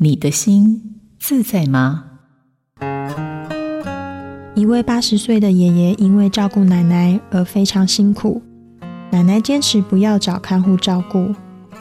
你的心自在吗？一位八十岁的爷爷因为照顾奶奶而非常辛苦，奶奶坚持不要找看护照顾。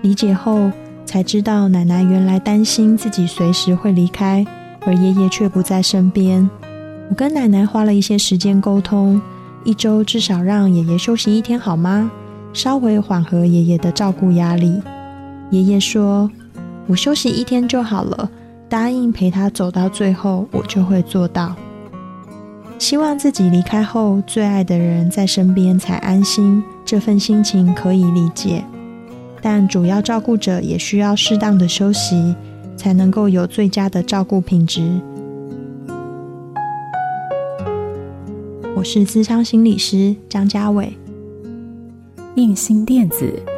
理解后才知道，奶奶原来担心自己随时会离开，而爷爷却不在身边。我跟奶奶花了一些时间沟通，一周至少让爷爷休息一天好吗？稍微缓和爷爷的照顾压力。爷爷说。我休息一天就好了，答应陪他走到最后，我就会做到。希望自己离开后，最爱的人在身边才安心，这份心情可以理解。但主要照顾者也需要适当的休息，才能够有最佳的照顾品质。我是咨商心理师张家伟，映心电子。